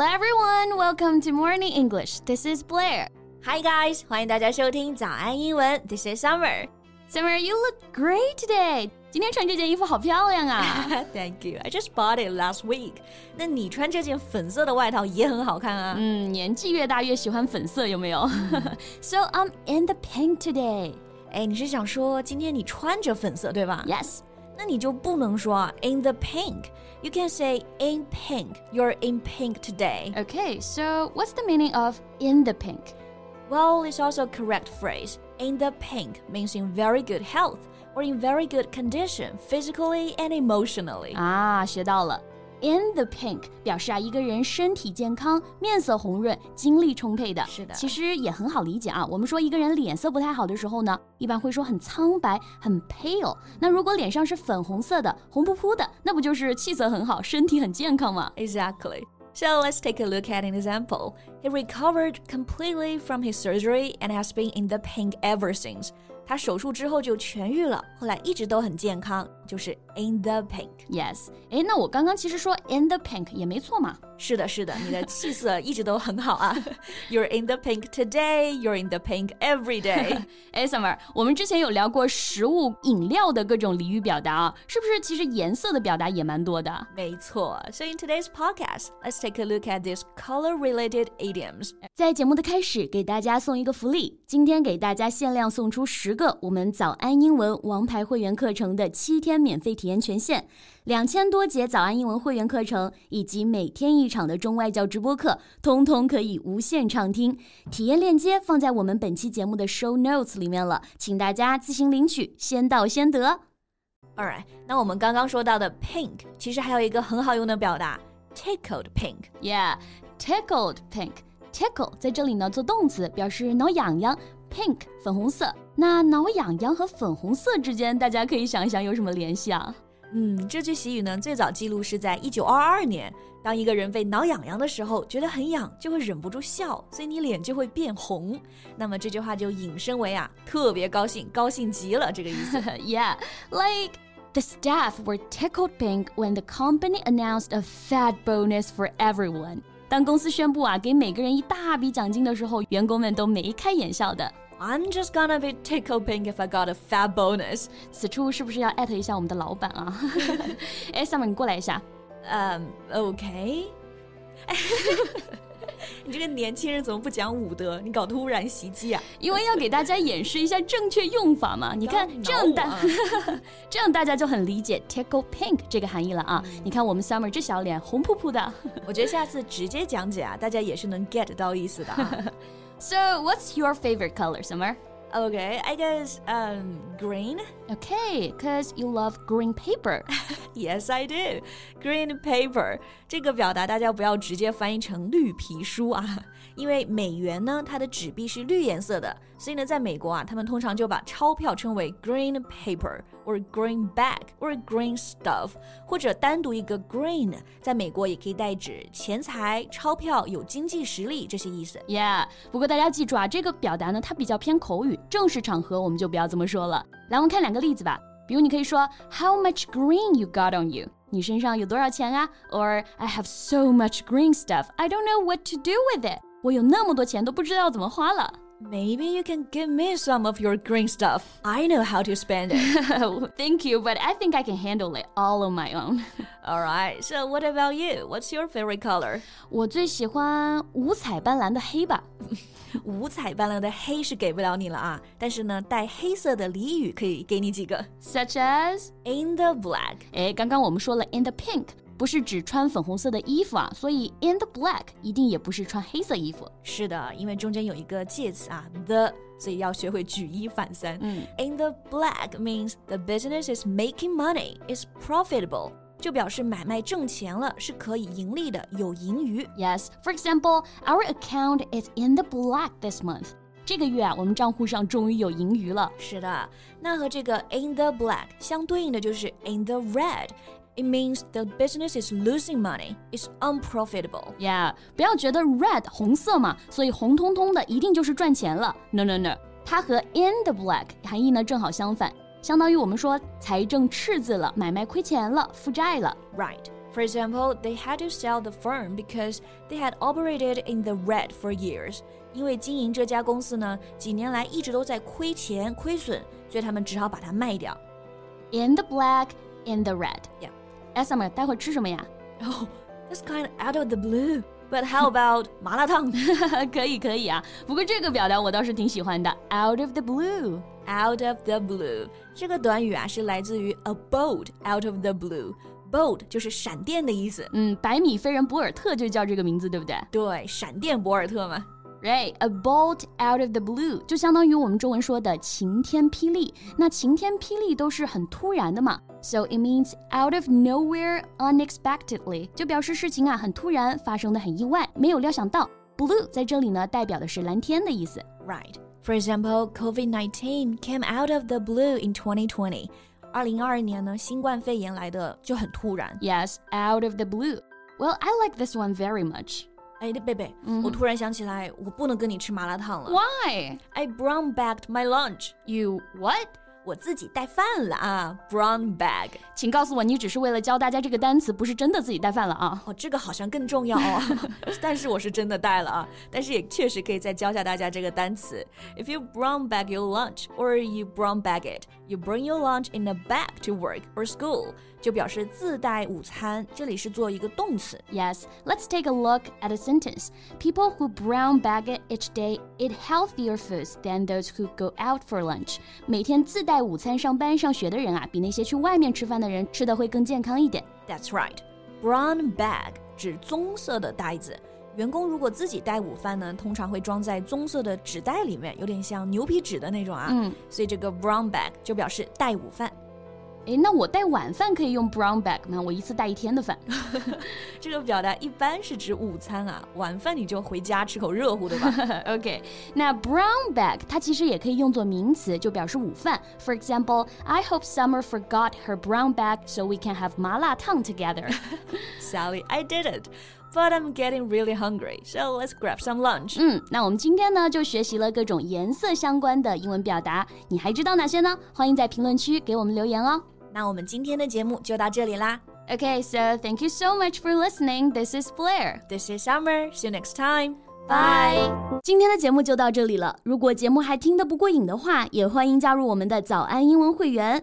Hello everyone, welcome to Morning English. This is Blair. Hi guys，欢迎大家收听早安英文。This is Summer. Summer, you look great today. 今天穿这件衣服好漂亮啊 Thank you. I just bought it last week. 那你穿这件粉色的外套也很好看啊。嗯，年纪越大越喜欢粉色，有没有？So I'm in the pink today. 哎，你是想说今天你穿着粉色对吧 Yes. 那你就不能说啊 in the pink. You can say in pink. You're in pink today. Okay, so what's the meaning of in the pink? Well, it's also a correct phrase. In the pink means in very good health or in very good condition physically and emotionally. 啊，学到了。 In the pink 表示啊，一个人身体健康、面色红润、精力充沛的。是的其实也很好理解啊。我们说一个人脸色不太好的时候呢，一般会说很苍白、很 pale。那如果脸上是粉红色的、红扑扑的，那不就是气色很好、身体很健康吗？ Exactly. So let's take a look at an example. He recovered completely from his surgery and has been in the pink ever since. 他手术之后就痊愈了，后来一直都很健康，就是 in the pink。 Yes，哎，那我刚刚其实说 in the pink 也没错嘛。是的，是的，你的气色一直都很好啊。You're in the pink today. You're in the pink every day. 哎，Summer，我们之前有聊过食物、饮料的各种俚语表达啊，是不是？其实颜色的表达也蛮多的。没错。So in today's podcast, let's take a look at these color-related idioms. 在节目的开始，给大家送一个福利，今天给大家限量送出十个 我们早安英文王牌会员课程的七天免费体验权限，两千多节早安英文会员课程以及每天一场的中外教直播课，通通可以无限畅听。体验链接放在我们本期节目的 show notes 里面了，请大家自行领取，先到先得。Alright，那我们刚刚说到的 pink，其实还有一个很好用的表达，tickled pink。Yeah, tickled pink. Tickle 在这里呢做动词，表示挠痒痒。Pink 粉红色，那挠痒痒和粉红色之间，大家可以想一想有什么联系啊？嗯，这句习语呢，最早记录是在一九二二年。当一个人被挠痒痒的时候，觉得很痒，就会忍不住笑，所以你脸就会变红。那么这句话就引申为啊，特别高兴，高兴极了这个意思。yeah, like the staff were tickled pink when the company announced a fat bonus for everyone. 当公司宣布啊，给每个人一大笔奖金的时候，员工们都眉开眼笑的。I'm just gonna be tickled pink if I got a fat bonus. 此处是不是要艾特一下我们的老板啊？哎，Summer，你过来一下。嗯、um,，OK。你这个年轻人怎么不讲武德？你搞突然袭击啊？因为要给大家演示一下正确用法嘛。你看刚这样大挠我啊，这样大家就很理解 tickle pink 这个含义了啊。你看我们 Summer 这小脸红扑扑的。我觉得下次直接讲解啊，大家也是能 get 到意思的啊。 So what's your favorite color, Summer? Okay, I guess um green. Okay, cause you love green paper. Yes, I do. Green paper 这个表达大家不要直接翻译成绿皮书啊，因为美元呢它的纸币是绿颜色的，所以呢在美国啊，他们通常就把钞票称为 green paper or greenback or green stuff，或者单独一个 green，在美国也可以代指钱财、钞票、有经济实力这些意思。Yeah，不过大家记住啊，这个表达呢，它比较偏口语，正式场合我们就不要这么说了。来，我们看两个例子吧。比如你可以说 How much green you got on you？你身上有多少钱啊？Or I have so much green stuff, I don't know what to do with it。我有那么多钱都不知道怎么花了。Maybe you can give me some of your green stuff. I know how to spend it. Thank you, but I think I can handle it all on my own. All right. So what about you? What's your favorite color? 我最喜欢五彩斑斓的黑吧。五彩斑斓的黑是给不了你了啊，但是呢，带黑色的俚语可以给你几个。 Such as， In the black，哎，刚刚我们说了 in the pink， 不是指穿粉红色的衣服啊，所以 in the black 一定也不是穿黑色衣服。是的，因为中间有一个介词啊，the，所以要学会举一反三。嗯，In the black means the business is making money, is profitable，就表示买卖挣钱了，是可以盈利的，有盈余。 Yes, for example, our account is in the black this month. 这个月啊，我们账户上终于有盈余了。是的，那和这个 in the black 相对应的就是 in the red。 It means the business is losing money, is unprofitable. Yeah，不要觉得 red 红色嘛，所以红彤彤的一定就是赚钱了。No no no，它和 in the black 含义呢正好相反，相当于我们说财政赤字了，买卖亏钱了，负债了。 Right. For example, they had to sell the firm because they had operated in the red for years. 因为经营这家公司呢，几年来一直都在亏钱、亏损，所以他们只好把它卖掉。In the black, in the red. Yeah. 哎，Summer，待会儿吃什么呀？Oh, that's kind of out of the blue. But how about 麻辣烫可以可以啊，不过这个表达我倒是挺喜欢的，out of the blue。？Out of the blue 这个短语啊，是来自于 a bolt out of the blue。bolt 就是闪电的意思。嗯，百米飞人博尔特就叫这个名字，对不对对，闪电博尔特嘛。？Right，a bolt out of the blue 就相当于我们中文说的晴天霹雳。那晴天霹雳都是很突然的嘛，so it means out of nowhere unexpectedly，就表示事情啊很突然，发生的很意外，没有料想到。Blue 在这里呢，代表的是蓝天的意思。 Right. For example, COVID-19 came out of the blue in 2020. 二零二二年呢，新冠肺炎来的就很突然。 Yes, out of the blue. Well, I like this one very much. 哎，贝贝，我突然想起来，我不能跟你吃麻辣烫了。 Why? I brown bagged my lunch. You what? 我自己带饭了啊，brown bag。请告诉我，你只是为了教大家这个单词，不是真的自己带饭了啊？哦，这个好像更重要哦。但是我是真的带了啊，但是也确实可以再教下大家这个单词。If you brown bag your lunch or you brown bag it, you bring your lunch in a bag to work or school，就表示自带午餐。这里是做一个动词。 Yes, let's take a look at a sentence. People who brown bag it each day eat healthier foods than those who go out for lunch. 每天自带午餐上班上学的人啊，比那些去外面吃饭的人吃的会更健康一点。 That's right. Brown bag 指棕色的袋子。 员工如果自己带午饭呢，通常会装在棕色的纸袋里面，有点像牛皮纸的那种啊。嗯，所以这个 brown bag 就表示带午饭。诶，那我带晚饭可以用 brown bag 吗？我一次带一天的饭。这个表达一般是指午餐啊，晚饭你就回家吃口热乎的吧。OK，那 brown bag 它其实也可以用作名词，就表示午饭。For example, I hope Summer forgot her brown bag so we can have 麻辣烫 together. Sally, I didn't, but I'm getting really hungry, so let's grab some lunch. 嗯，那我们今天呢就学习了各种颜色相关的英文表达，你还知道哪些呢？欢迎在评论区给我们留言哦。那我们今天的节目就到这里啦。 Okay, so thank you so much for listening. This is Blair. This is Summer. See you next time. Bye. 今天的节目就到这里了。如果节目还听得不过瘾的话，也欢迎加入我们的早安英文会员。